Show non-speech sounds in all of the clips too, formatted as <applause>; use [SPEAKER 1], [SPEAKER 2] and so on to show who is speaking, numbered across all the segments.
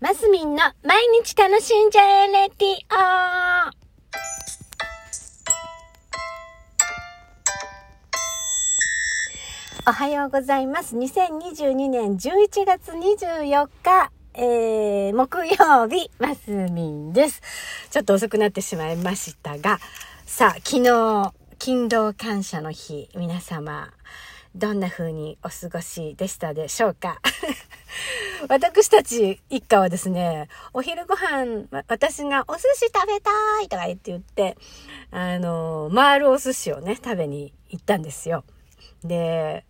[SPEAKER 1] マスミンの毎日楽しんじゃえレディオおはようございます。2022年11月24日、えー、木曜日、マスミンです。ちょっと遅くなってしまいましたが、さあ、昨日、勤労感謝の日、皆様、どんな風にお過ごしでしたでしょうか？<laughs> 私たち一家はですね、お昼ご飯、私がお寿司食べたいとか言って言って、あの、回るお寿司をね、食べに行ったんですよ。で、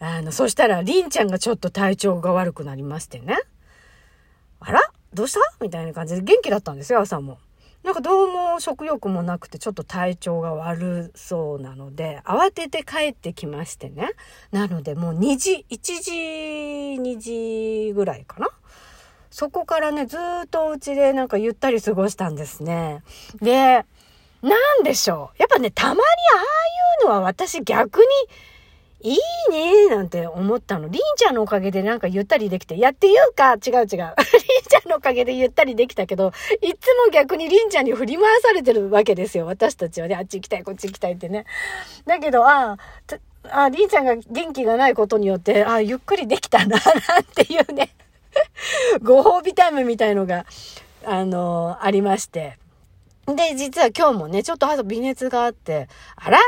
[SPEAKER 1] あの、そしたら、りんちゃんがちょっと体調が悪くなりましてね。あら？どうした？みたいな感じで元気だったんですよ、朝も。なんかどうも食欲もなくてちょっと体調が悪そうなので、慌てて帰ってきましてね。なのでもう2時、1時、2時ぐらいかな。そこからね、ずっとお家でなんかゆったり過ごしたんですね。で、なんでしょう。やっぱね、たまにああいうのは私逆にいいねなんて思ったの。りんちゃんのおかげでなんかゆったりできて、やっていうか、違う違う。<laughs> りんちゃんのおかげでゆったりできたけど、いつも逆にりんちゃんに振り回されてるわけですよ。私たちはね、あっち行きたい、こっち行きたいってね。だけど、ああ、ありんちゃんが元気がないことによって、ああ、ゆっくりできたな、<laughs> なんていうね、<laughs> ご褒美タイムみたいのが、あのー、ありまして。で、実は今日もね、ちょっと朝微熱があって、あら？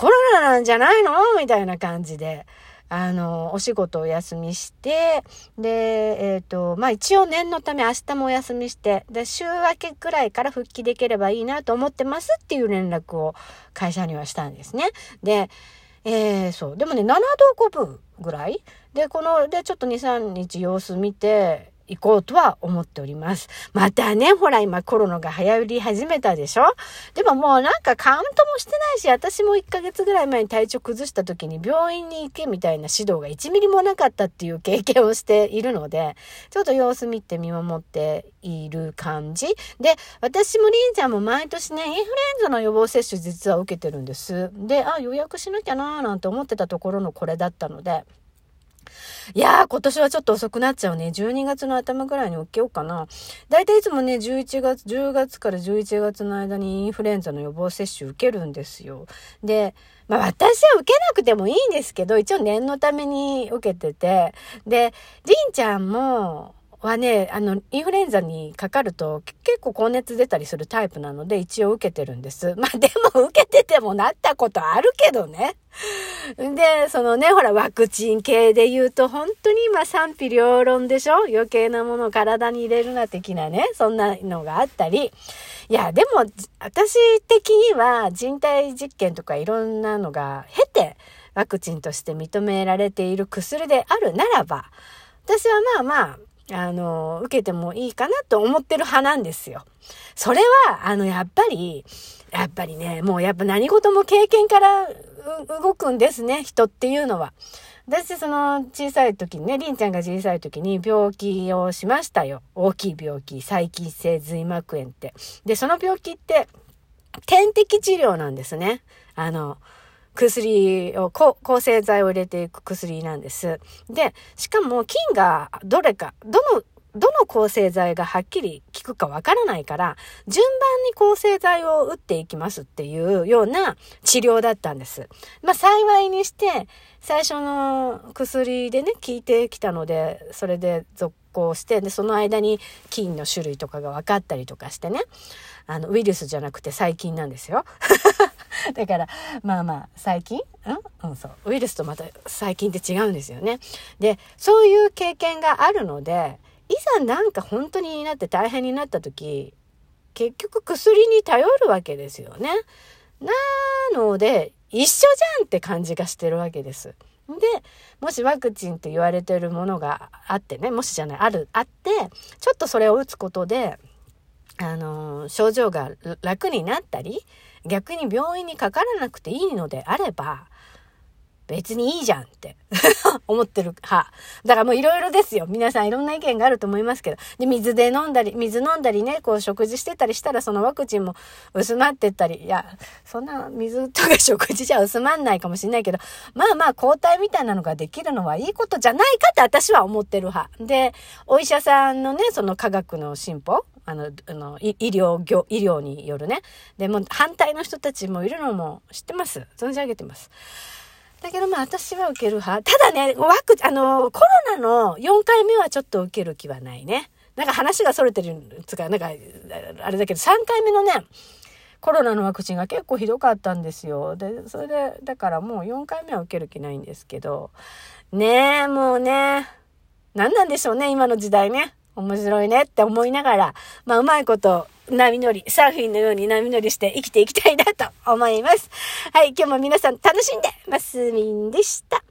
[SPEAKER 1] コロナなんじゃないの？みたいな感じで、あの、お仕事お休みして、で、えっ、ー、と、まあ一応念のため明日もお休みして、で、週明けくらいから復帰できればいいなと思ってますっていう連絡を会社にはしたんですね。で、えー、そう。でもね、7度5分ぐらい？で、この、で、ちょっと2、3日様子見て、行こうとは思っております。またね、ほら今コロナが流行り始めたでしょ？でももうなんかカウントもしてないし、私も1ヶ月ぐらい前に体調崩した時に病院に行けみたいな指導が1ミリもなかったっていう経験をしているので、ちょっと様子見て見守っている感じ。で、私もりんちゃんも毎年ね、インフルエンザの予防接種実は受けてるんです。で、あ、予約しなきゃなーなんて思ってたところのこれだったので、いやー、今年はちょっと遅くなっちゃうね。12月の頭ぐらいに起きようかな。だいたいいつもね、11月、10月から11月の間にインフルエンザの予防接種受けるんですよ。で、まあ私は受けなくてもいいんですけど、一応念のために受けてて。で、りんちゃんも、はね、あの、インフルエンザにかかると結構高熱出たりするタイプなので一応受けてるんです。<laughs> まあでも受けててもなったことあるけどね。で、そのね、ほら、ワクチン系で言うと、本当に今賛否両論でしょ？余計なものを体に入れるな的なね、そんなのがあったり。いや、でも、私的には人体実験とかいろんなのが経て、ワクチンとして認められている薬であるならば、私はまあまあ、あの、受けてもいいかなと思ってる派なんですよ。それは、あの、やっぱり、やっぱりね、もうやっぱ何事も経験から動くんですね、人っていうのは。私、その小さい時にね、りんちゃんが小さい時に病気をしましたよ。大きい病気、細菌性髄膜炎って。で、その病気って、点滴治療なんですね。あの、薬を、抗生剤を入れていく薬なんです。で、しかも菌がどれか、どの、どの抗生剤がはっきり効くかわからないから、順番に抗生剤を打っていきますっていうような治療だったんです。まあ幸いにして、最初の薬でね、効いてきたので、それで続行して、で、その間に菌の種類とかが分かったりとかしてね、あの、ウイルスじゃなくて細菌なんですよ。<laughs> だから、まあまあ、細菌うん？うん、そう。ウイルスとまた細菌って違うんですよね。で、そういう経験があるので、いざなんか本当になって大変になった時、結局薬に頼るわけですよね。なので、一緒じゃんって感じがしてるわけです。で、もしワクチンって言われてるものがあってね、もしじゃない、ある、あって、ちょっとそれを打つことで、あの、症状が楽になったり、逆に病院にかからなくていいのであれば、別にいいじゃんって <laughs> 思ってる派。だからもういろいろですよ。皆さんいろんな意見があると思いますけど。で、水で飲んだり、水飲んだりね、こう食事してたりしたらそのワクチンも薄まってったり、いや、そんな水とか食事じゃ薄まんないかもしれないけど、まあまあ抗体みたいなのができるのはいいことじゃないかって私は思ってる派。で、お医者さんのね、その科学の進歩あの、あの、医療業、医療によるね。でも反対の人たちもいるのも知ってます。存じ上げてます。だけどまあ私は受ける派。ただね、ワク、あの、コロナの4回目はちょっと受ける気はないね。なんか話が逸れてるつか、なんか、あれだけど3回目のね、コロナのワクチンが結構ひどかったんですよ。で、それで、だからもう4回目は受ける気ないんですけど、ねえ、もうね、何なんでしょうね、今の時代ね。面白いねって思いながら、まあ、うまいこと、波乗り、サーフィンのように波乗りして生きていきたいなと思います。はい、今日も皆さん楽しんで、ますみんでした。